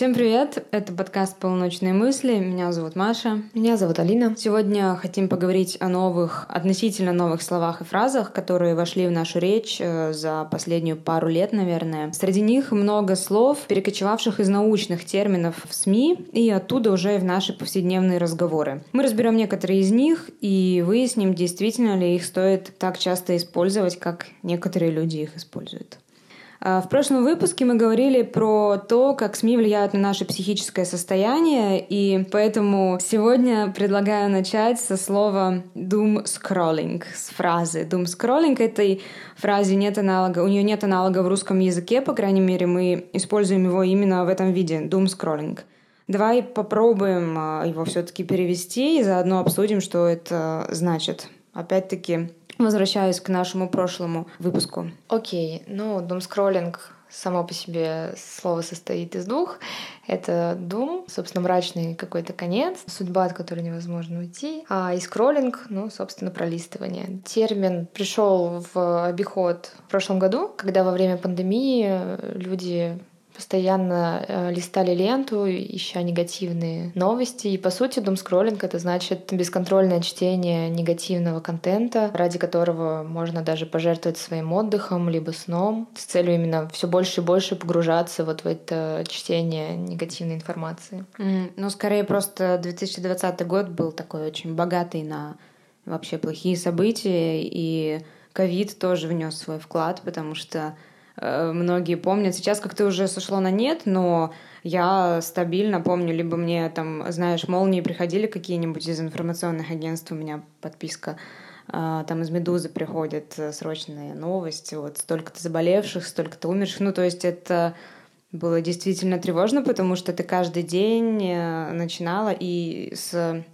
Всем привет! Это подкаст «Полуночные мысли». Меня зовут Маша. Меня зовут Алина. Сегодня хотим поговорить о новых, относительно новых словах и фразах, которые вошли в нашу речь э, за последнюю пару лет, наверное. Среди них много слов, перекочевавших из научных терминов в СМИ и оттуда уже в наши повседневные разговоры. Мы разберем некоторые из них и выясним, действительно ли их стоит так часто использовать, как некоторые люди их используют. А, в прошлом выпуске мы говорили про то, как СМИ влияют на наше психическое состояние, и поэтому сегодня предлагаю начать со слова doom scrolling, с фразы doom scrolling. Этой фразе нет аналога, у нее нет аналога в русском языке, по крайней мере, мы используем его именно в этом виде, doom scrolling. Давай попробуем а, его все-таки перевести и заодно обсудим, что это значит. Опять-таки, Возвращаюсь к нашему прошлому выпуску. Окей, ну, думскроллинг само по себе слово состоит из двух. Это дум, собственно, мрачный какой-то конец, судьба, от которой невозможно уйти, а и скроллинг, ну, собственно, пролистывание. Термин пришел в обиход в прошлом году, когда во время пандемии люди постоянно э, листали ленту, ища негативные новости. И, по сути, думскроллинг — это значит бесконтрольное чтение негативного контента, ради которого можно даже пожертвовать своим отдыхом либо сном с целью именно все больше и больше погружаться вот в это чтение негативной информации. Mm, ну, скорее просто 2020 год был такой очень богатый на вообще плохие события, и ковид тоже внес свой вклад, потому что многие помнят. Сейчас как-то уже сошло на нет, но я стабильно помню, либо мне там, знаешь, молнии приходили какие-нибудь из информационных агентств, у меня подписка, э, там из «Медузы» приходят э, срочные новости, вот столько-то заболевших, столько-то умерших, ну то есть это было действительно тревожно, потому что ты каждый день начинала и с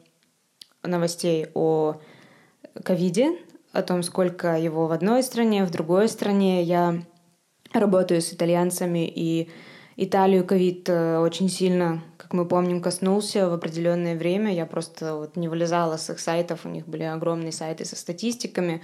новостей о ковиде, о том, сколько его в одной стране, в другой стране. Я работаю с итальянцами, и Италию ковид э, очень сильно, как мы помним, коснулся в определенное время. Я просто вот не вылезала с их сайтов, у них были огромные сайты со статистиками.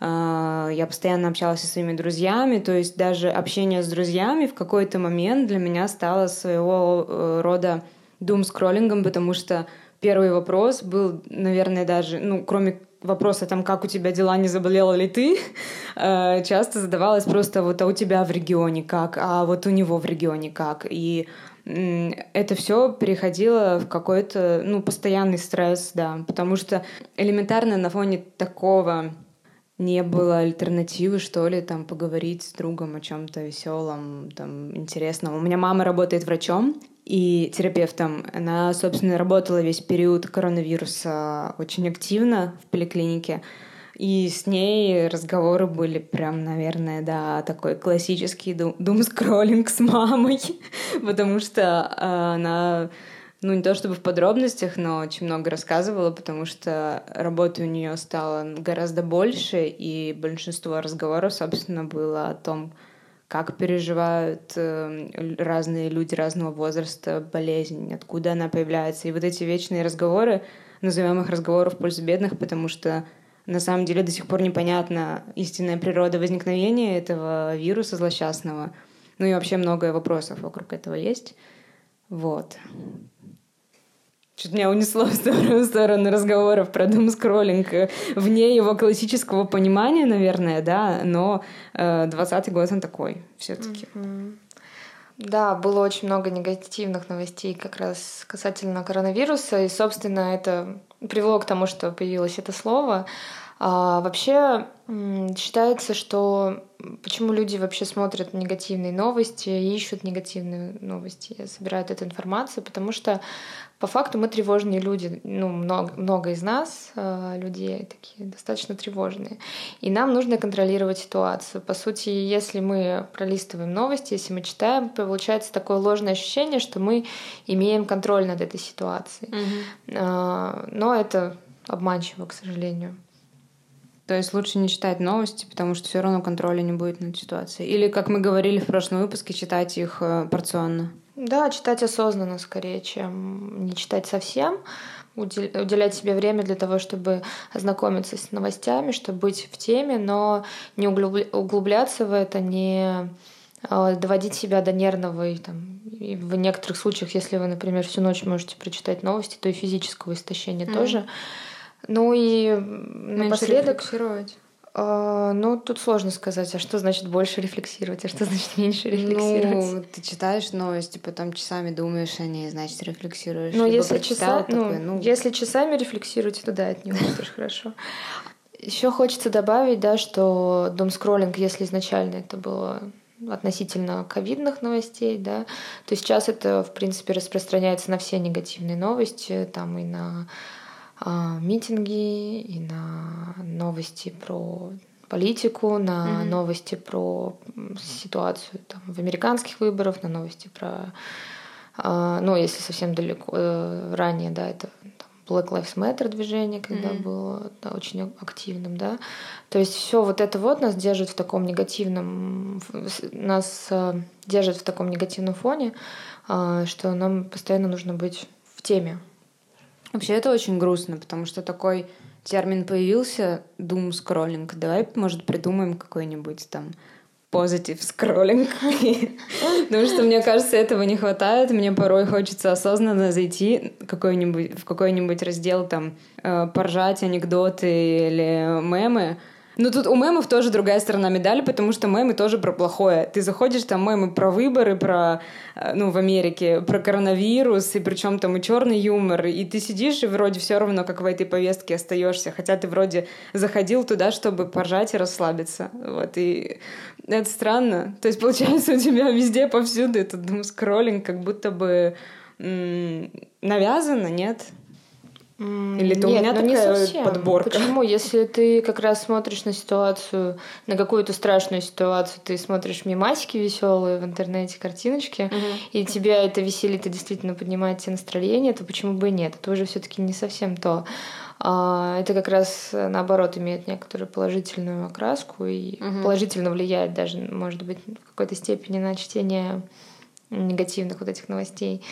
А, я постоянно общалась со своими друзьями, то есть даже общение с друзьями в какой-то момент для меня стало своего э, рода дум-скроллингом, потому что первый вопрос был, наверное, даже, ну, кроме вопроса там, как у тебя дела, не заболела ли ты, э, часто задавалась просто вот, а у тебя в регионе как, а вот у него в регионе как. И это все переходило в какой-то, ну, постоянный стресс, да, потому что элементарно на фоне такого не было альтернативы, что ли, там поговорить с другом о чем-то веселом, там интересном. У меня мама работает врачом, и терапевтом. Она, собственно, работала весь период коронавируса очень активно в поликлинике. И с ней разговоры были прям, наверное, да, такой классический дум-скроллинг с мамой, потому что а, она, ну, не то чтобы в подробностях, но очень много рассказывала, потому что работы у нее стало гораздо больше, и большинство разговоров, собственно, было о том, как переживают э, разные люди разного возраста болезнь, откуда она появляется. И вот эти вечные разговоры, назовем их разговоры в пользу бедных, потому что на самом деле до сих пор непонятна истинная природа возникновения этого вируса злосчастного. Ну и вообще много вопросов вокруг этого есть. Вот. Что-то меня унесло в сторону, в сторону разговоров про думскроллинг э, вне его классического понимания, наверное, да, но э, 20-й год он такой все таки mm-hmm. Да, было очень много негативных новостей как раз касательно коронавируса, и, собственно, это привело к тому, что появилось это слово. А, вообще считается, что почему люди вообще смотрят негативные новости, ищут негативные новости, собирают эту информацию, потому что по факту мы тревожные люди, ну, много, много из нас, э, людей такие достаточно тревожные. И нам нужно контролировать ситуацию. По сути, если мы пролистываем новости, если мы читаем, получается такое ложное ощущение, что мы имеем контроль над этой ситуацией. Угу. Э, но это обманчиво, к сожалению. То есть лучше не читать новости, потому что все равно контроля не будет над ситуацией. Или, как мы говорили в прошлом выпуске, читать их э, порционно. Да, читать осознанно скорее, чем не читать совсем. Уделять себе время для того, чтобы ознакомиться с новостями, чтобы быть в теме, но не углубляться в это, не э, доводить себя до нервного и там и в некоторых случаях, если вы, например, всю ночь можете прочитать новости, то и физического истощения mm-hmm. тоже. Ну и Меньше напоследок... Рефлексировать. А, ну, тут сложно сказать, а что значит больше рефлексировать, а что значит меньше рефлексировать. Ну, ты читаешь новости, потом часами думаешь о ней, значит, рефлексируешь. Ну, если, часа... такой, ну, ну... если часами рефлексируете, то да, это не очень хорошо. Еще хочется добавить, да, что дом скроллинг, если изначально это было относительно ковидных новостей, да, то сейчас это, в принципе, распространяется на все негативные новости, там и на митинги, и на новости про политику, на mm-hmm. новости про ситуацию там, в американских выборах, на новости про, а, ну, если совсем далеко, э, ранее, да, это Black Lives Matter движение, когда mm-hmm. было да, очень активным, да. То есть все вот это вот нас держит в таком негативном, нас э, держит в таком негативном фоне, э, что нам постоянно нужно быть в теме. Вообще это очень грустно, потому что такой термин появился, doom scrolling. Давай, может, придумаем какой-нибудь там позитив скроллинг. Потому что, мне кажется, этого не хватает. Мне порой хочется осознанно зайти в какой-нибудь раздел, там, э, поржать анекдоты или мемы, ну, тут у мемов тоже другая сторона медали, потому что мемы тоже про плохое. Ты заходишь, там мемы про выборы, про, э, ну, в Америке, про коронавирус, и причем там и черный юмор, и ты сидишь, и вроде все равно, как в этой повестке остаешься, хотя ты вроде заходил туда, чтобы поржать и расслабиться. Вот, и это странно. То есть, получается, у тебя везде, повсюду этот ну, скроллинг, как будто бы навязано, нет? Или это Нет, у меня ну такая не совсем. подборка? Почему? Если ты как раз смотришь на ситуацию, на какую-то страшную ситуацию, ты смотришь мимасики веселые в интернете, картиночки, угу. и тебя это веселит и действительно поднимает тебе настроение, то почему бы и нет? Это уже все-таки не совсем то. А, это как раз наоборот имеет некоторую положительную окраску и угу. положительно влияет даже, может быть, в какой-то степени на чтение негативных вот этих новостей.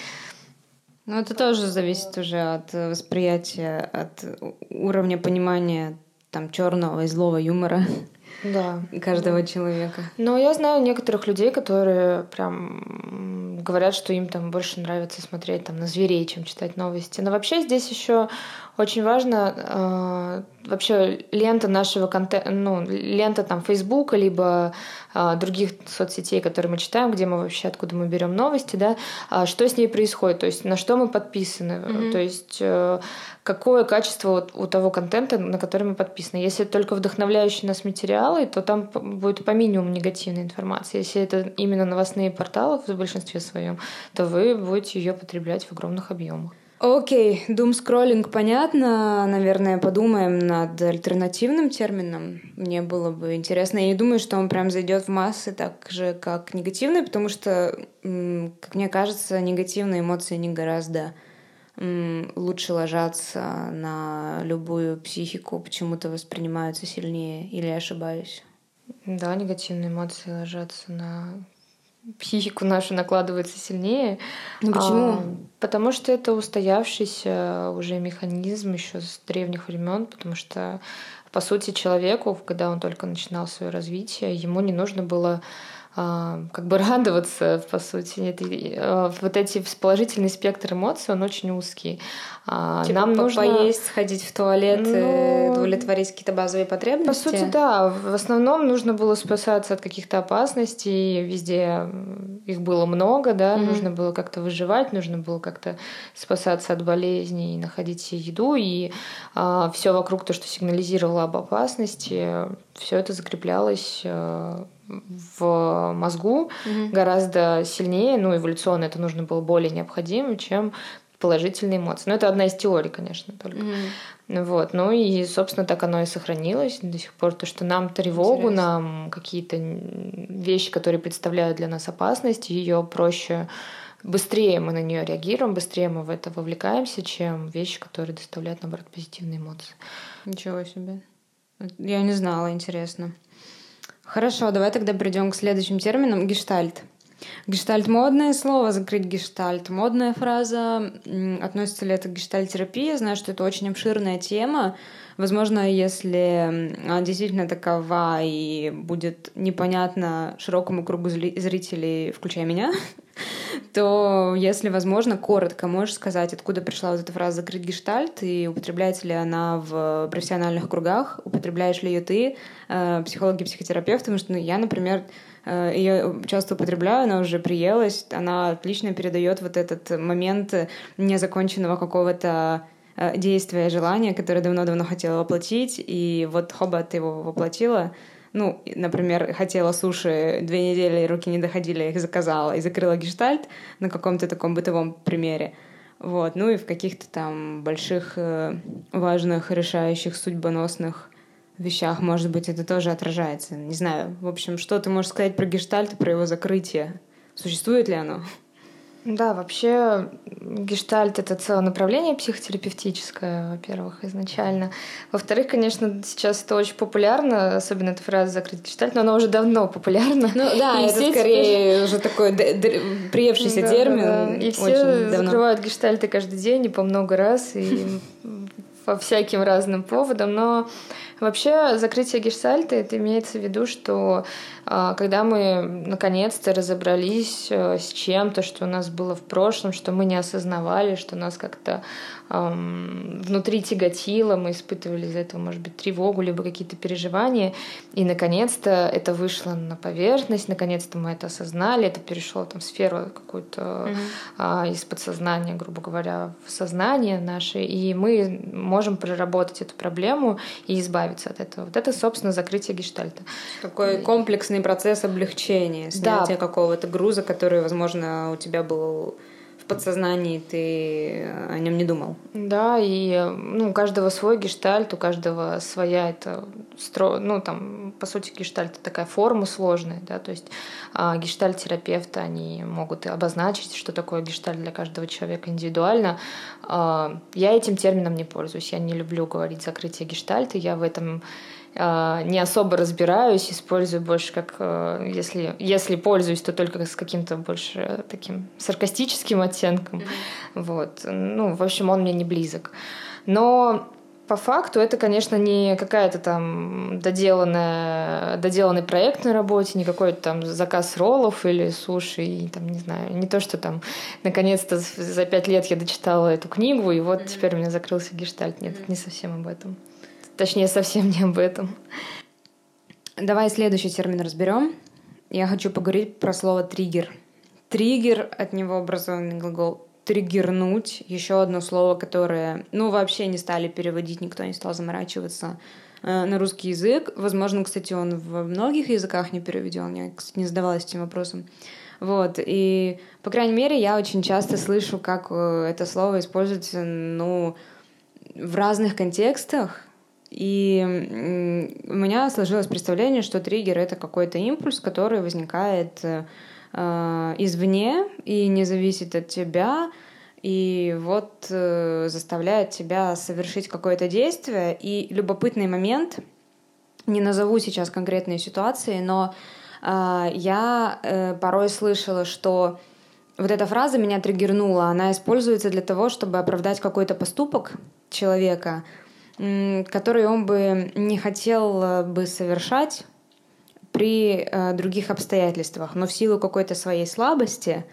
Ну, это тоже зависит уже от восприятия, от уровня понимания там черного и злого юмора да. каждого человека. Но я знаю некоторых людей, которые прям говорят, что им там больше нравится смотреть там на зверей, чем читать новости. Но вообще здесь еще очень важно э, вообще лента нашего контента, ну, лента там Фейсбука, либо э, других соцсетей, которые мы читаем, где мы вообще, откуда мы берем новости, да, э, что с ней происходит, то есть на что мы подписаны, mm-hmm. то есть э, какое качество вот у того контента, на который мы подписаны. Если это только вдохновляющие нас материалы, то там будет по минимуму негативной информации. Если это именно новостные порталы в большинстве своем, то вы будете ее потреблять в огромных объемах. Окей, doom скроллинг понятно. Наверное, подумаем над альтернативным термином. Мне было бы интересно. Я не думаю, что он прям зайдет в массы так же, как негативный, потому что, как мне кажется, негативные эмоции не гораздо лучше ложатся на любую психику, почему-то воспринимаются сильнее. Или я ошибаюсь? Да, негативные эмоции ложатся на психику нашу накладывается сильнее. Ну почему? А, потому что это устоявшийся уже механизм еще с древних времен, потому что по сути человеку, когда он только начинал свое развитие, ему не нужно было как бы радоваться, по сути. Это, а, вот эти положительный спектр эмоций, он очень узкий. А, типа Нам нужно поесть, сходить в туалет, ну, удовлетворить какие-то базовые потребности. По сути, да. В основном нужно было спасаться от каких-то опасностей. Везде их было много, да. Mm-hmm. Нужно было как-то выживать, нужно было как-то спасаться от болезней, находить еду. И а, все вокруг то, что сигнализировало об опасности, все это закреплялось в мозгу mm-hmm. гораздо сильнее, ну, эволюционно это нужно было более необходимо, чем положительные эмоции. Но это одна из теорий, конечно, только. Mm-hmm. Вот. Ну и, собственно, так оно и сохранилось до сих пор. То, что нам тревогу, Интересно. нам какие-то вещи, которые представляют для нас опасность, ее проще быстрее мы на нее реагируем, быстрее мы в это вовлекаемся, чем вещи, которые доставляют, наоборот, позитивные эмоции. Ничего себе. Я не знала, интересно. Хорошо, давай тогда перейдем к следующим терминам. Гештальт. Гештальт модное слово, закрыть гештальт модная фраза. Относится ли это к гештальт-терапии? Я знаю, что это очень обширная тема. Возможно, если действительно такова и будет непонятно широкому кругу зрителей, включая меня, то, если возможно, коротко можешь сказать, откуда пришла вот эта фраза «закрыть гештальт» и употребляется ли она в профессиональных кругах, употребляешь ли ее ты, э, психологи, психотерапевты, потому что ну, я, например, э, ее часто употребляю, она уже приелась, она отлично передает вот этот момент незаконченного какого-то действие, желание, которое давно-давно хотела воплотить, и вот хоба ты его воплотила. Ну, например, хотела суши две недели, руки не доходили, их заказала и закрыла гештальт на каком-то таком бытовом примере. Вот. Ну и в каких-то там больших, э, важных, решающих, судьбоносных вещах, может быть, это тоже отражается. Не знаю. В общем, что ты можешь сказать про гештальт, про его закрытие? Существует ли оно? Да, вообще гештальт — это целое направление психотерапевтическое, во-первых, изначально. Во-вторых, конечно, сейчас это очень популярно, особенно эта фраза «закрыть гештальт», но она уже давно популярна. Ну да, и это скорее теперь... уже такой приевшийся да, термин. Да, да. И все давно. закрывают гештальты каждый день и по много раз, и по всяким разным поводам, но Вообще, закрытие гештальта, это имеется в виду, что а, когда мы наконец-то разобрались э, с чем-то, что у нас было в прошлом, что мы не осознавали, что нас как-то эм, внутри тяготило, мы испытывали из-за этого, может быть, тревогу, либо какие-то переживания, и наконец-то это вышло на поверхность, наконец-то мы это осознали, это перешло там в сферу какую-то mm-hmm. э, из подсознания, грубо говоря, в сознание наше, и мы можем проработать эту проблему и избавиться от этого. Вот это, собственно, закрытие гештальта. Такой комплекс комплексный процесс облегчения, снятия да. какого-то груза, который, возможно, у тебя был в подсознании, ты о нем не думал. Да, и ну, у каждого свой гештальт, у каждого своя это стро... ну там по сути гештальт это такая форма сложная, да, то есть а, гештальт-терапевты они могут обозначить, что такое гештальт для каждого человека индивидуально. А, я этим термином не пользуюсь, я не люблю говорить закрытие гештальта, я в этом не особо разбираюсь, использую больше как, э, если, если пользуюсь, то только с каким-то больше таким саркастическим оттенком. Mm-hmm. Вот. Ну, в общем, он мне не близок. Но по факту это, конечно, не какая-то там доделанная, доделанный проект на работе, не какой-то там заказ роллов или суши, и там, не знаю, не то, что там наконец-то за пять лет я дочитала эту книгу, и вот mm-hmm. теперь у меня закрылся гештальт. Нет, mm-hmm. это не совсем об этом. Точнее, совсем не об этом. Давай следующий термин разберем. Я хочу поговорить про слово триггер. Триггер, от него образованный глагол триггернуть, еще одно слово, которое, ну, вообще не стали переводить, никто не стал заморачиваться э, на русский язык. Возможно, кстати, он во многих языках не переведен. Я, кстати, не задавалась этим вопросом. Вот, и, по крайней мере, я очень часто слышу, как э, это слово используется, ну, в разных контекстах, и у меня сложилось представление, что триггер — это какой-то импульс, который возникает э, извне и не зависит от тебя, и вот э, заставляет тебя совершить какое-то действие. И любопытный момент, не назову сейчас конкретные ситуации, но э, я э, порой слышала, что вот эта фраза меня триггернула, она используется для того, чтобы оправдать какой-то поступок человека — который он бы не хотел э, бы совершать при э, других обстоятельствах, но в силу какой-то своей слабости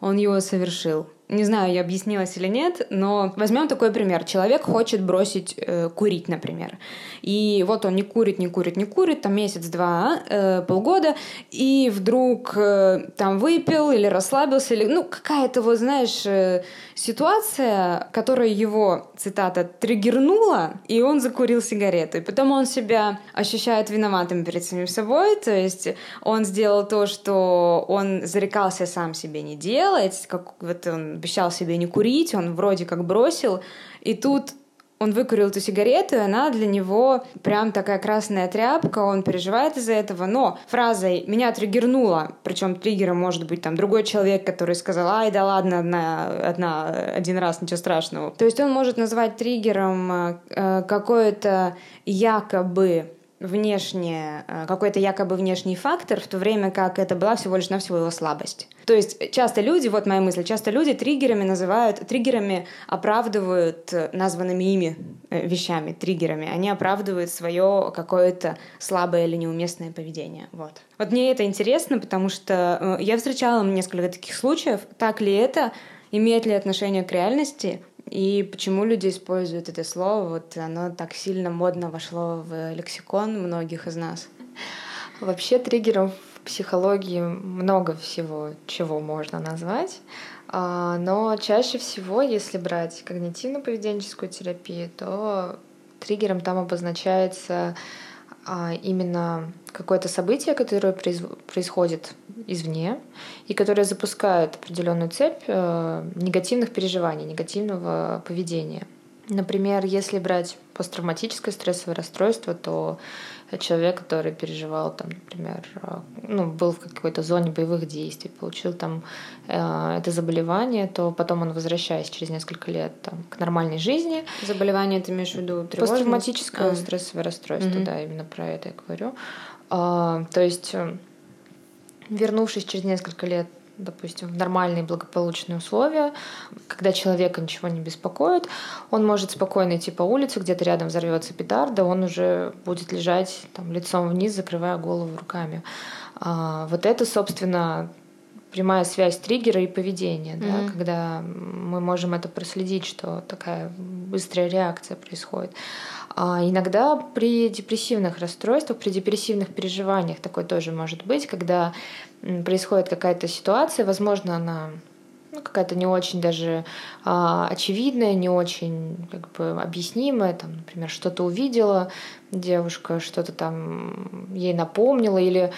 он его совершил. Не знаю, я объяснилась или нет, но возьмем такой пример. Человек хочет бросить э, курить, например. И вот он не курит, не курит, не курит, там месяц-два, э, полгода, и вдруг э, там выпил или расслабился, или, ну, какая-то, вот, знаешь, э, ситуация, которая его, цитата, триггернула, и он закурил сигарету. И потом он себя ощущает виноватым перед самим собой, то есть он сделал то, что он зарекался сам себе не делать, как вот он обещал себе не курить, он вроде как бросил, и тут он выкурил эту сигарету, и она для него прям такая красная тряпка, он переживает из-за этого, но фразой «меня триггернуло», причем триггером может быть там другой человек, который сказал «ай, да ладно, одна, одна, один раз, ничего страшного». То есть он может назвать триггером э, какое-то якобы внешне, э, какой-то якобы внешний фактор, в то время как это была всего лишь навсего его слабость. То есть часто люди, вот моя мысль, часто люди триггерами называют, триггерами оправдывают названными ими э, вещами, триггерами, они оправдывают свое какое-то слабое или неуместное поведение. Вот. Вот мне это интересно, потому что э, я встречала несколько таких случаев. Так ли это? Имеет ли отношение к реальности? И почему люди используют это слово? Вот оно так сильно модно вошло в лексикон многих из нас. Вообще триггером в психологии много всего, чего можно назвать. А, но чаще всего, если брать когнитивно-поведенческую терапию, то триггером там обозначается а, именно какое-то событие, которое происходит извне и которое запускает определенную цепь э, негативных переживаний, негативного поведения. Например, если брать посттравматическое стрессовое расстройство, то человек, который переживал, там, например, э, ну, был в какой-то зоне боевых действий, получил там э, это заболевание, то потом он, возвращаясь через несколько лет там, к нормальной жизни. Заболевание ты имеешь в виду Посттравматическое а. стрессовое расстройство, угу. да, именно про это я говорю. А, то есть, э, вернувшись через несколько лет допустим, в нормальные благополучные условия, когда человека ничего не беспокоит, он может спокойно идти по улице, где-то рядом взорвется петарда, он уже будет лежать там, лицом вниз, закрывая голову руками. А, вот это, собственно, прямая связь триггера и поведения, mm-hmm. да, когда мы можем это проследить, что такая быстрая реакция происходит. А иногда при депрессивных расстройствах, при депрессивных переживаниях такое тоже может быть, когда происходит какая-то ситуация, возможно, она ну, какая-то не очень даже а, очевидная, не очень как бы объяснимая, там, например, что-то увидела девушка, что-то там ей напомнила или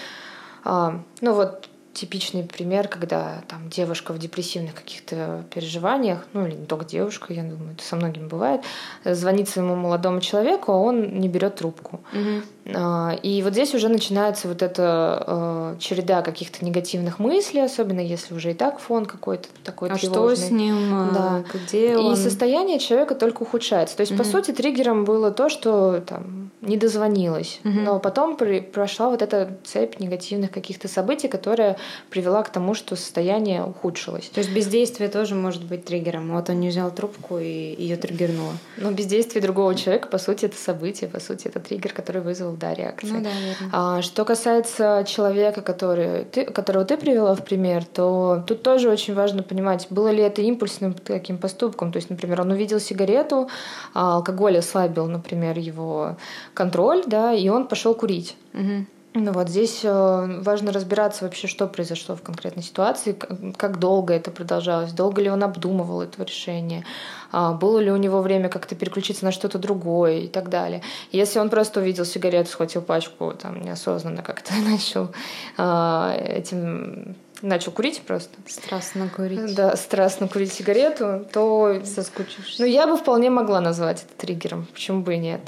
а, ну вот типичный пример, когда там девушка в депрессивных каких-то переживаниях, ну или не только девушка, я думаю, это со многими бывает, звонит своему молодому человеку, а он не берет трубку. Угу. И вот здесь уже начинается вот эта э, череда каких-то негативных мыслей, особенно если уже и так фон какой-то такой а тревожный. что с ним? Э, да. Где он? И состояние человека только ухудшается. То есть, угу. по сути, триггером было то, что там не дозвонилась. Угу. Но потом при, прошла вот эта цепь негативных каких-то событий, которая привела к тому, что состояние ухудшилось. То есть бездействие тоже может быть триггером. Вот он не взял трубку и ее триггернуло. Но бездействие другого человека, по сути, это событие, по сути, это триггер, который вызвал да, реакции. Ну да, верно. А, что касается человека, который, ты, которого ты привела в пример, то тут тоже очень важно понимать, было ли это импульсным таким поступком. То есть, например, он увидел сигарету, а алкоголь ослабил, например, его контроль, да, и он пошел курить. Угу. Ну вот здесь э, важно разбираться вообще, что произошло в конкретной ситуации, как долго это продолжалось, долго ли он обдумывал это решение, а, было ли у него время как-то переключиться на что-то другое и так далее. Если он просто увидел сигарету, схватил пачку, там неосознанно как-то начал а, этим начал курить просто. Страстно курить. Да, страстно курить сигарету, то... Соскучившись. Ну, я бы вполне могла назвать это триггером. Почему бы и нет?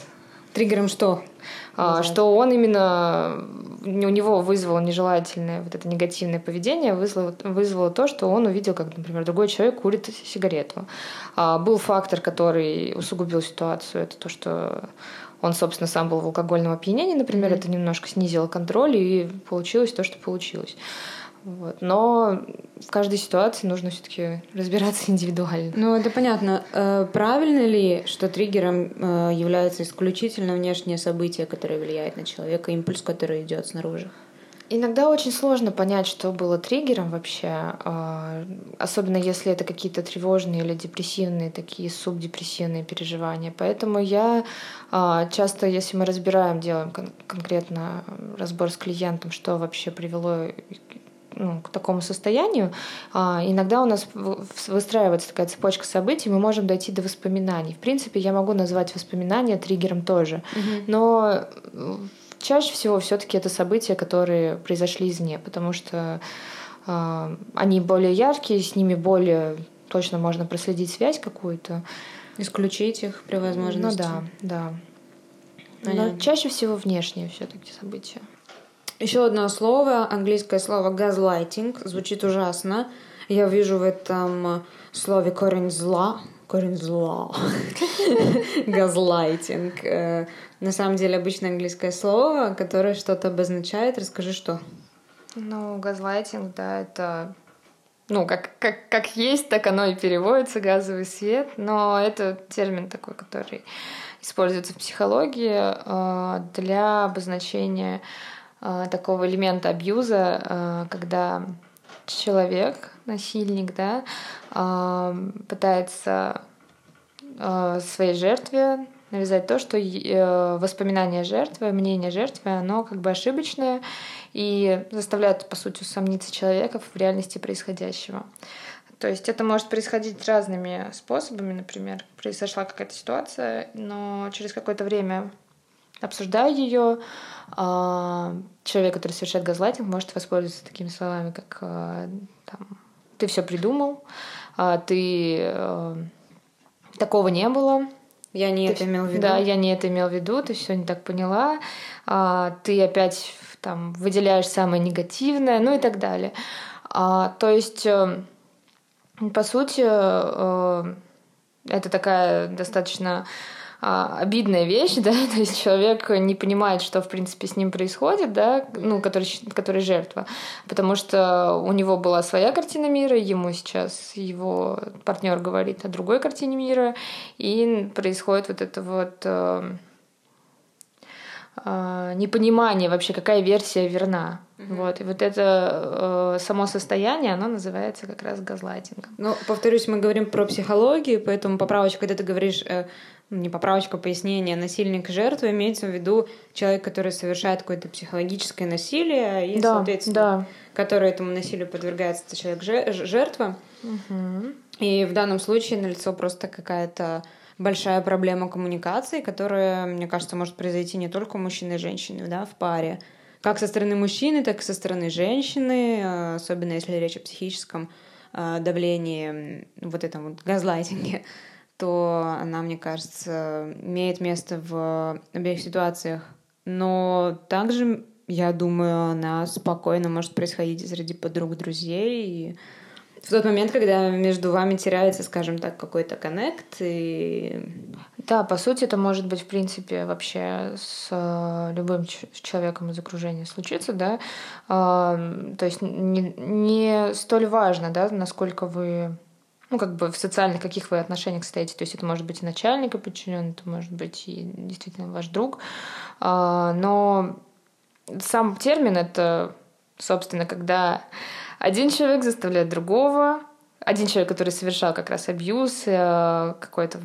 Триггером что? А, что он именно у него вызвало нежелательное вот это негативное поведение, вызвало, вызвало то, что он увидел, как, например, другой человек курит сигарету. А, был фактор, который усугубил ситуацию, это то, что он, собственно, сам был в алкогольном опьянении, например, mm-hmm. это немножко снизило контроль, и получилось то, что получилось. Вот. Но в каждой ситуации нужно все-таки разбираться индивидуально. Ну, это понятно. Э, правильно ли, что триггером э, является исключительно внешнее событие, которое влияет на человека, импульс, который идет снаружи? Иногда очень сложно понять, что было триггером вообще, э, особенно если это какие-то тревожные или депрессивные, такие субдепрессивные переживания. Поэтому я часто, если мы разбираем, делаем конкретно разбор с клиентом, что вообще привело ну, к такому состоянию, а, иногда у нас выстраивается такая цепочка событий, мы можем дойти до воспоминаний. В принципе, я могу назвать воспоминания триггером тоже, угу. но чаще всего все-таки это события, которые произошли извне, потому что э, они более яркие, с ними более точно можно проследить связь какую-то. Исключить их при возможности. Ну да, да. Понятно. Но чаще всего внешние все-таки события. Еще одно слово, английское слово gaslighting, звучит ужасно. Я вижу в этом слове корень зла, корень зла. Газлайтинг. Э, на самом деле обычное английское слово, которое что-то обозначает. Расскажи, что. Ну, газлайтинг, да, это ну, как, как, как есть, так оно и переводится, газовый свет, но это термин такой, который используется в психологии э, для обозначения такого элемента абьюза, э, когда человек, насильник, да, пытается своей жертве навязать то, что воспоминание жертвы, мнение жертвы, оно как бы ошибочное, и заставляют, по сути, сомниться человека в реальности происходящего. То есть это может происходить разными способами, например, произошла какая-то ситуация, но через какое-то время обсуждая ее, а, человек, который совершает газлайтинг, может воспользоваться такими словами, как а, там, «ты все придумал», а, «ты э, такого не было», я не ты, это имел в виду. Да, я не это имел в виду, ты все не так поняла, ты опять там выделяешь самое негативное, ну и так далее. А, то есть, э, по сути, э, это такая достаточно а, обидная вещь, да, то есть человек не понимает, что в принципе с ним происходит, да, ну, который, который жертва, потому что у него была своя картина мира, ему сейчас его партнер говорит о другой картине мира, и происходит вот это вот э, э, непонимание вообще, какая версия верна. Mm-hmm. Вот. И вот это э, само состояние, оно называется как раз газлайтингом. Ну, повторюсь, мы говорим про психологию, поэтому поправочка, когда ты говоришь э, не поправочка, пояснение, насильник жертва, имеется в виду человек, который совершает какое-то психологическое насилие, и, да, соответственно, да. который этому насилию подвергается, это человек жертва. Угу. И в данном случае налицо просто какая-то большая проблема коммуникации, которая, мне кажется, может произойти не только у мужчины и женщины, да, в паре. Как со стороны мужчины, так и со стороны женщины, э, особенно если речь о психическом э, давлении, вот этом вот газлайтинге, то она, мне кажется, имеет место в обеих ситуациях. Но также, я думаю, она спокойно может происходить среди подруг, друзей, и в тот момент, когда между вами теряется, скажем так, какой-то коннект и... Да, по сути, это может быть, в принципе, вообще с э, любым человеком из окружения случиться, да. То есть не, не столь важно, да, насколько вы ну, как бы в социальных каких вы отношениях стоите. То есть это может быть и начальник, и подчиненный, это может быть и действительно ваш друг. А, но сам термин — это, собственно, когда один человек заставляет другого, один человек, который совершал как раз абьюз, э, какое-то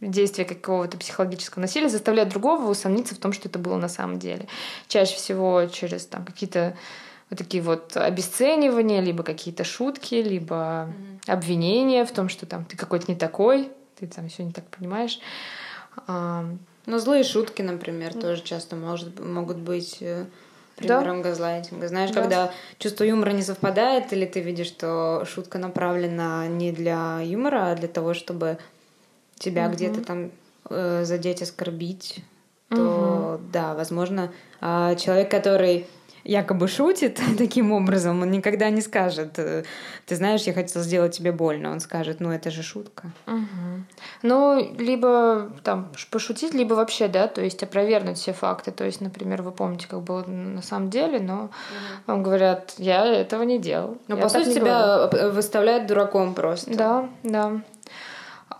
действие какого-то психологического насилия, заставляет другого усомниться в том, что это было на самом деле. Чаще всего через там, какие-то такие вот обесценивания, либо какие-то шутки, либо mm-hmm. обвинения в том, что там ты какой-то не такой, ты там все не так понимаешь. Ну, злые шутки, например, mm-hmm. тоже часто может, могут быть э, примером да. газлайтинга. Знаешь, да. когда чувство юмора не совпадает, или ты видишь, что шутка направлена не для юмора, а для того, чтобы тебя угу. где-то там э, задеть, оскорбить, то угу. да, возможно, э, человек, который якобы шутит таким образом, он никогда не скажет, э, ты знаешь, я хотел сделать тебе больно. Он скажет, ну это же шутка. Угу. Ну, либо там пошутить, либо вообще, да, то есть опровергнуть все факты. То есть, например, вы помните, как было на самом деле, но угу. вам говорят, я этого не делал. Но по сути тебя выставляют дураком просто. Да, да.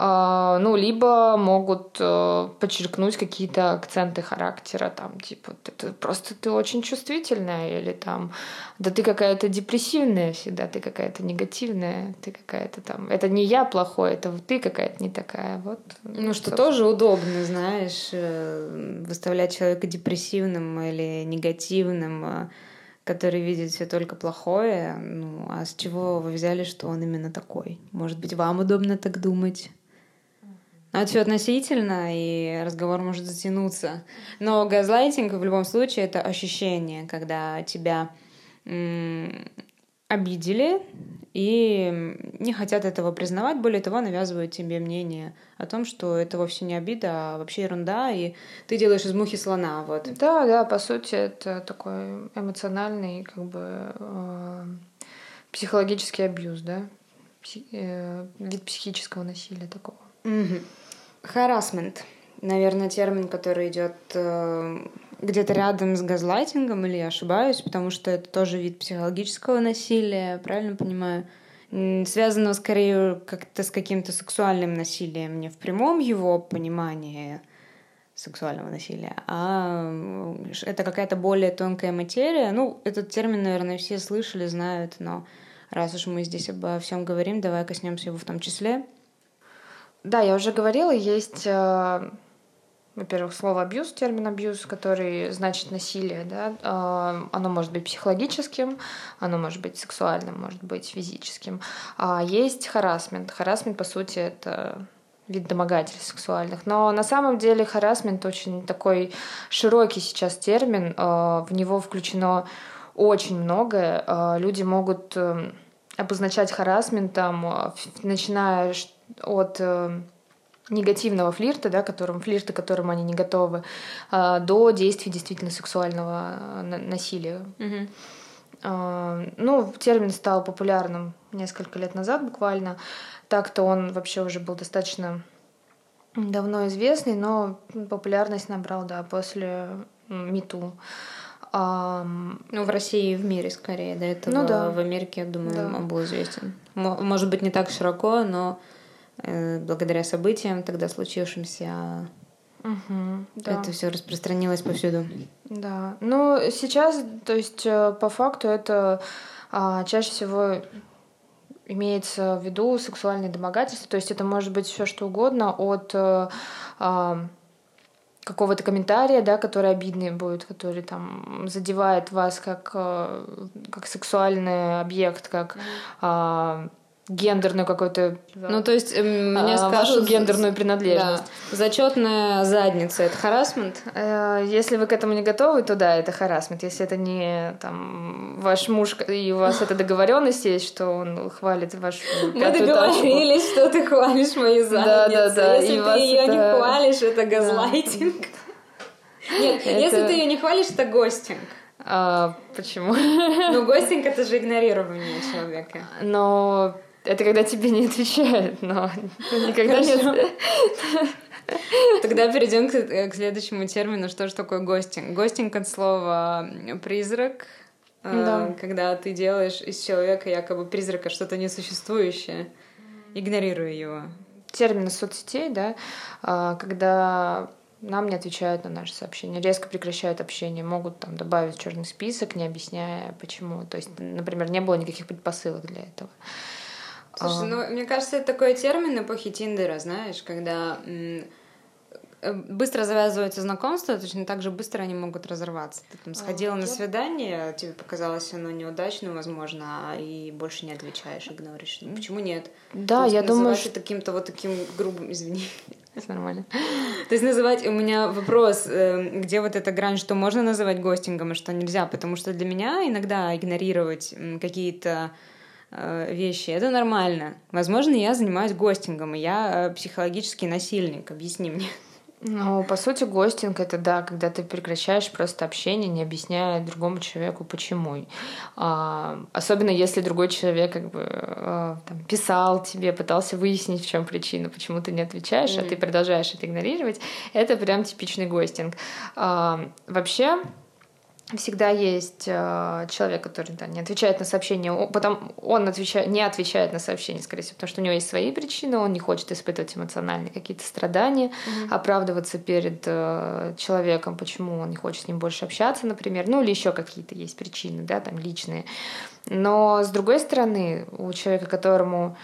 А, ну, либо могут э, подчеркнуть какие-то акценты характера, там, типа, ты, просто ты очень чувствительная, или там, да ты какая-то депрессивная всегда, ты какая-то негативная, ты какая-то там, это не я плохой, это ты какая-то не такая, вот. Ну, что тоже удобно, знаешь, э, выставлять человека депрессивным или негативным, который видит все только плохое, ну, а с чего вы взяли, что он именно такой? Может быть, вам удобно так думать? Но это все относительно, и разговор может затянуться. Но газлайтинг в любом случае это ощущение, когда тебя обидели и не хотят этого признавать, более того, навязывают тебе мнение о том, что это вовсе не обида, а вообще ерунда, и ты делаешь из мухи слона. Вот. Да, да, по сути, это такой эмоциональный, как бы э, психологический абьюз, да, Пси- э, вид психического насилия такого. Харасмент. Наверное, термин, который идет э, где-то рядом с газлайтингом, или я ошибаюсь, потому что это тоже вид психологического насилия, правильно понимаю? Связанного скорее как-то с каким-то сексуальным насилием, не в прямом его понимании сексуального насилия, а это какая-то более тонкая материя. Ну, этот термин, наверное, все слышали, знают, но раз уж мы здесь обо всем говорим, давай коснемся его в том числе. Да, я уже говорила, есть э, во-первых, слово абьюз, термин абьюз, который значит насилие, да, а, оно может быть психологическим, оно может быть сексуальным, может быть физическим. А есть харасмент. Харасмент, по сути, это вид домогательств сексуальных. Но на самом деле харасмент очень такой широкий сейчас термин, а, в него включено очень многое. Люди могут обозначать харасментом, начиная от эм, негативного флирта, да, которым, флирта, которым они не готовы, а, до действий действительно сексуального а, насилия. Угу. Ну, термин стал популярным несколько лет назад буквально. Так-то он вообще уже был достаточно давно известный, но популярность набрал, да, после МИТУ. Ну, в России и в мире скорее. До этого ну, да. в Америке, я думаю, да. он был известен. Может быть, не так широко, но Э, благодаря событиям тогда случившимся Угу, да. Это все распространилось повсюду. Да. Ну, сейчас, то есть, э, по факту, это а, чаще всего имеется в виду сексуальные домогательства. То есть это может быть все что угодно от а, какого-то комментария, да, который обидный будет, который там задевает вас как, как сексуальный объект, как а, гендерную какую-то, ну то есть эм, мне а, скажут вашу гендерную принадлежность. Да. Зачетная задница это харасмент. Э, если вы к этому не готовы, то да, это харасмент. Если это не там ваш муж и у вас эта договоренность есть, что он хвалит вашу. Мы договорились, что ты хвалишь мою задницу. Да, да, да. Если ты ее не хвалишь, это газлайтинг. Нет, если ты ее не хвалишь, это гостинг. А, почему? Ну, гостинг это же игнорирование человека. Но это когда тебе не отвечают, но никогда нет. Тогда перейдем к, э, к следующему термину. Что же такое гостинг? Гостинг от слова призрак. Э, да. Когда ты делаешь из человека якобы призрака что-то несуществующее, игнорируя его. Термин соцсетей, да, а, когда нам не отвечают на наши сообщения, резко прекращают общение, могут там добавить черный список, не объясняя почему. То есть, например, не было никаких предпосылок для этого. Слушай, а... ну, мне кажется, это такой термин эпохи Тиндера, знаешь, когда э, быстро завязываются знакомства, точно так же быстро они могут разорваться. Ты там сходила а, на свидание, тебе показалось оно неудачным, возможно, и больше не отвечаешь, игноришь. Ну, почему нет? Да, я думаю, что... таким-то вот таким грубым, извини. Это нормально. То есть называть... У меня вопрос, э, где вот эта грань, что можно называть гостингом, а что нельзя, потому что для меня иногда игнорировать какие-то вещи. Это нормально. Возможно, я занимаюсь гостингом, и я э, психологический насильник. Объясни мне. Ну, по сути, гостинг это да, когда ты прекращаешь просто общение, не объясняя другому человеку, почему. А, особенно если другой человек как бы а, там, писал тебе, пытался выяснить, в чем причина, почему ты не отвечаешь, mm-hmm. а ты продолжаешь это игнорировать. Это прям типичный гостинг. А, вообще, всегда есть э, человек, который да, не отвечает на сообщение, он, потом он отвечает, не отвечает на сообщение, скорее всего, потому что у него есть свои причины, он не хочет испытывать эмоциональные какие-то страдания, mm-hmm. оправдываться перед э, человеком, почему он не хочет с ним больше общаться, например, ну или еще какие-то есть причины, да, там личные. Но с другой стороны, у человека, которому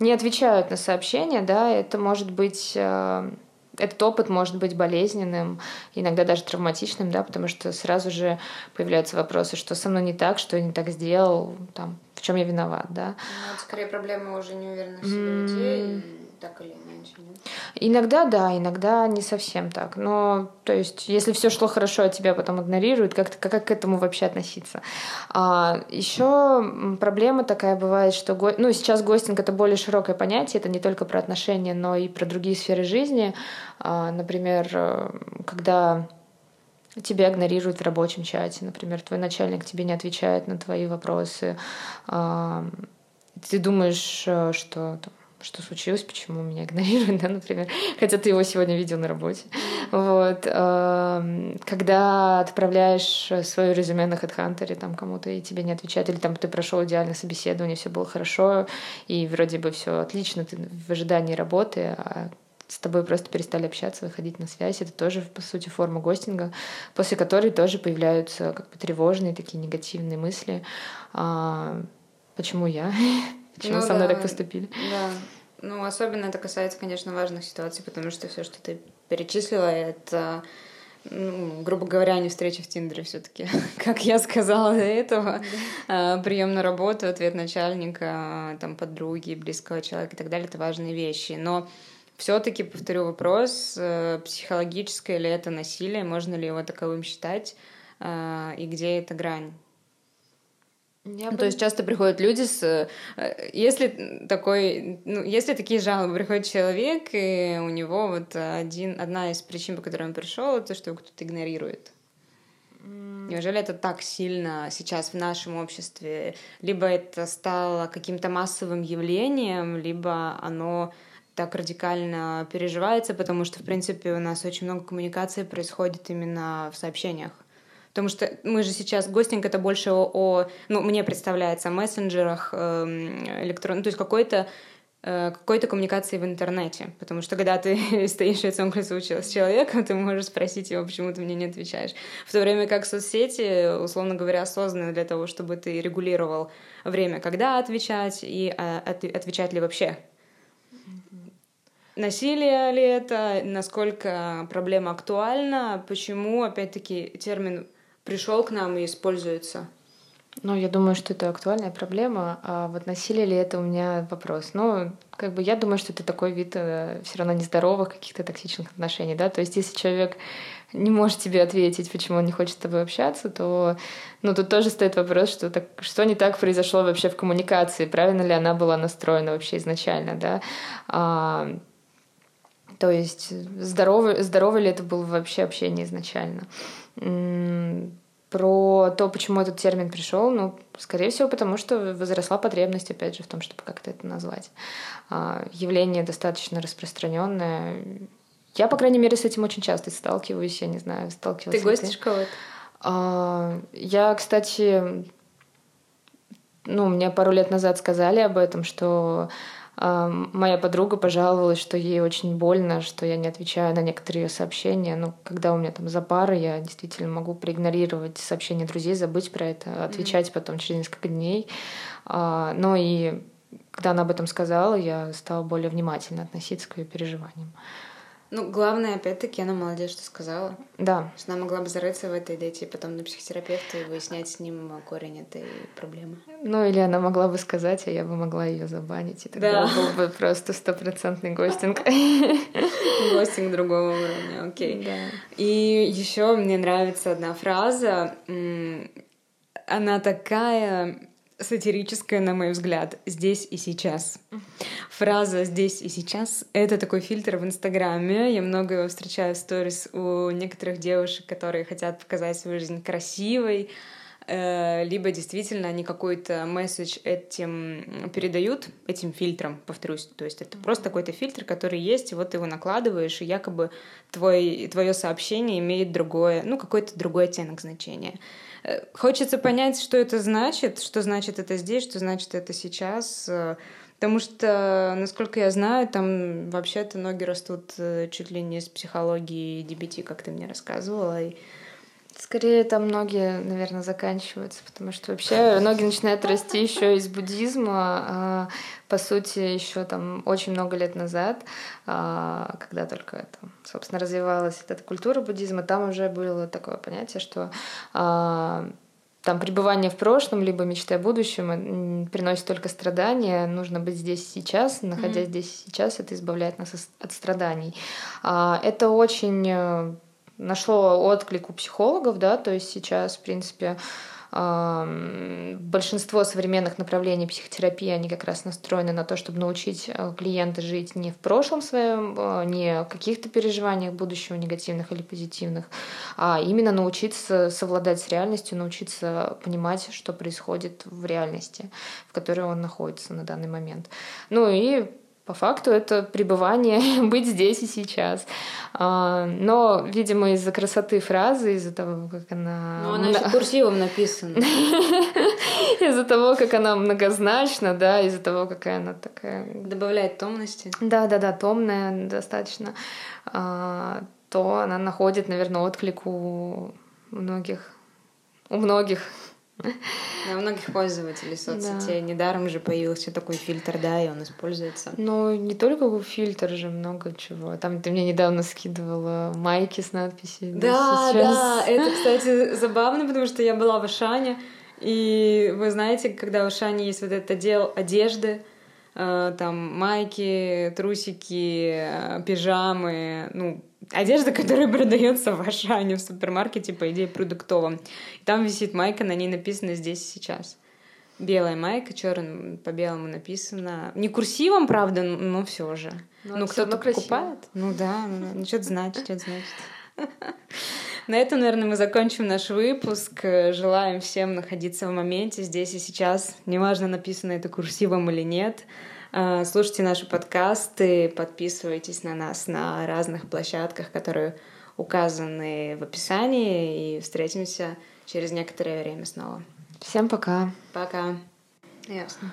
не отвечают на сообщения, да, это может быть э, этот опыт может быть болезненным, иногда даже травматичным, да, потому что сразу же появляются вопросы, что со мной не так, что я не так сделал, там, в чем я виноват, да. Ну, это скорее проблема уже неуверенности в себе людей так или иначе, нет? Иногда да, иногда не совсем так. Но, то есть, если все шло хорошо, а тебя потом игнорируют, как, как, как к этому вообще относиться? А, еще проблема такая бывает, что го... ну, сейчас гостинг это более широкое понятие, это не только про отношения, но и про другие сферы жизни. А, например, э, когда тебя игнорируют в рабочем чате, например, твой начальник тебе не отвечает на твои вопросы, а, ты думаешь, э, что что случилось, почему меня игнорируют, да, например. Хотя ты его сегодня видел на работе. Вот. Эм, когда отправляешь свое резюме на HeadHunter там кому-то, и тебе не отвечают, или там ты прошел идеальное собеседование, все было хорошо, и вроде бы все отлично, ты в ожидании работы, а с тобой просто перестали общаться, выходить на связь. Это тоже, по сути, форма гостинга, после которой тоже появляются как бы тревожные такие негативные мысли. А, почему я? Почему ну, со мной да, так поступили? Да. Ну, особенно это касается, конечно, важных ситуаций, потому что все, что ты перечислила, это, ну, грубо говоря, не встреча в Тиндере все-таки. Как я сказала до этого, а, прием на работу, ответ начальника, там, подруги, близкого человека и так далее, это важные вещи. Но все-таки повторю вопрос, э, психологическое ли это насилие, можно ли его таковым считать, а, и где эта грань? Я ну, То есть часто приходят люди с... Э, если такой... Ну, если такие жалобы приходит человек, и у него вот один, одна из причин, по которой он пришел, это что его кто-то игнорирует. Неужели это так сильно сейчас в нашем обществе? Либо это стало каким-то массовым явлением, либо оно так радикально переживается, потому что, в принципе, у нас очень много коммуникации происходит именно в сообщениях. Потому что мы же сейчас, гостинг это больше о, о ну, мне представляется, мессенджерах, э, электрон, то есть какой-то э, какой-то коммуникации в интернете. Потому что когда ты стоишь лицом к лицу с человеком, ты можешь спросить его, почему ты мне не отвечаешь. В то время как соцсети, условно говоря, созданы для того, чтобы ты регулировал время, когда отвечать и а, от, отвечать ли вообще. Насилие ли это, насколько проблема актуальна, почему, опять-таки, термин пришел к нам и используется? Ну, я думаю, что это актуальная проблема. А вот насилие ли это у меня вопрос. Ну, как бы я думаю, что это такой вид э, все равно нездоровых каких-то токсичных отношений, да. То есть, если человек не может тебе ответить, почему он не хочет с тобой общаться, то ну, тут тоже стоит вопрос, что, так, что не так произошло вообще в коммуникации, правильно ли она была настроена вообще изначально, да. А, то есть здоровый, здоровый ли это было вообще общение изначально. Про то, почему этот термин пришел, ну, скорее всего, потому что возросла потребность, опять же, в том, чтобы как-то это назвать. А, явление достаточно распространенное. Я, по крайней мере, с этим очень часто сталкиваюсь, я не знаю, сталкивалась. Ты гостишь кого-то? А, я, кстати, ну, мне пару лет назад сказали об этом, что Моя подруга пожаловалась, что ей очень больно, что я не отвечаю на некоторые ее сообщения. Ну, когда у меня там за пары, я действительно могу проигнорировать сообщения друзей, забыть про это, отвечать mm-hmm. потом через несколько дней. А, но и когда она об этом сказала, я стала более внимательно относиться к ее переживаниям. Ну, главное, опять-таки, она молодец, что сказала. Да. Что она могла бы зарыться в этой, дойти потом на психотерапевта и выяснять с ним корень этой проблемы. Ну, или она могла бы сказать, а я бы могла ее забанить, и тогда да. был бы просто стопроцентный гостинг. Гостинг другого уровня, окей. Да. И еще мне нравится одна фраза. Она такая сатирическая, на мой взгляд, здесь и сейчас. Фраза «здесь и сейчас» — это такой фильтр в Инстаграме. Я много его встречаю в сторис у некоторых девушек, которые хотят показать свою жизнь красивой, э, либо действительно они какой-то месседж этим передают, этим фильтром, повторюсь. То есть это просто какой-то фильтр, который есть, и вот ты его накладываешь, и якобы твой, твое сообщение имеет другое, ну, какой-то другой оттенок значения. Э, хочется понять, что это значит, что значит это здесь, что значит это сейчас. Э, потому что, насколько я знаю, там вообще-то ноги растут э, чуть ли не с психологии DBT, как ты мне рассказывала. И Скорее там ноги, наверное, заканчиваются, потому что вообще ноги начинают расти еще из буддизма. А, по сути, еще там очень много лет назад, а, когда только это, собственно, развивалась эта культура буддизма, там уже было такое понятие, что а, там пребывание в прошлом, либо мечты о будущем приносит только страдания. Нужно быть здесь сейчас, находясь mm-hmm. здесь сейчас, это избавляет нас от страданий. Это очень э, нашло отклик у психологов, да, то есть сейчас, в принципе, большинство современных направлений психотерапии, они как раз настроены на то, чтобы научить э, клиента жить не в прошлом своем, э, не в каких-то переживаниях будущего, негативных или позитивных, а именно научиться совладать с реальностью, научиться понимать, что происходит в реальности, в которой он находится на данный момент. Ну и по факту это пребывание, быть здесь и сейчас. А, но, видимо, из-за красоты фразы, из-за того, как она... Ну, она еще курсивом написана. Из-за того, как она многозначна, да, из-за того, какая она такая... Добавляет томности. Да-да-да, томная достаточно. А, то она находит, наверное, отклик у многих. У многих. Да, у многих пользователей соцсетей. Да. Недаром же появился такой фильтр, да, и он используется. Ну, не только фильтр же, много чего. Там ты мне недавно скидывала майки с надписью. Да, да, да. это, кстати, забавно, потому что я была в Ашане, и вы знаете, когда в Ашане есть вот этот отдел одежды, там майки, трусики, э, пижамы, ну, одежда, которая продается в Ашане в супермаркете, по идее, продуктовом. Там висит майка, на ней написано «Здесь и сейчас». Белая майка, черным по белому написано. Не курсивом, правда, но все же. Но ну, ну кто-то покупает. Ну да, ну, ну что-то значит, что-то значит. На этом, наверное, мы закончим наш выпуск. Желаем всем находиться в моменте здесь и сейчас. Неважно, написано это курсивом или нет. А, слушайте наши подкасты, подписывайтесь на нас на разных площадках, которые указаны в описании, и встретимся через некоторое время снова. Всем пока. Пока. Ясно.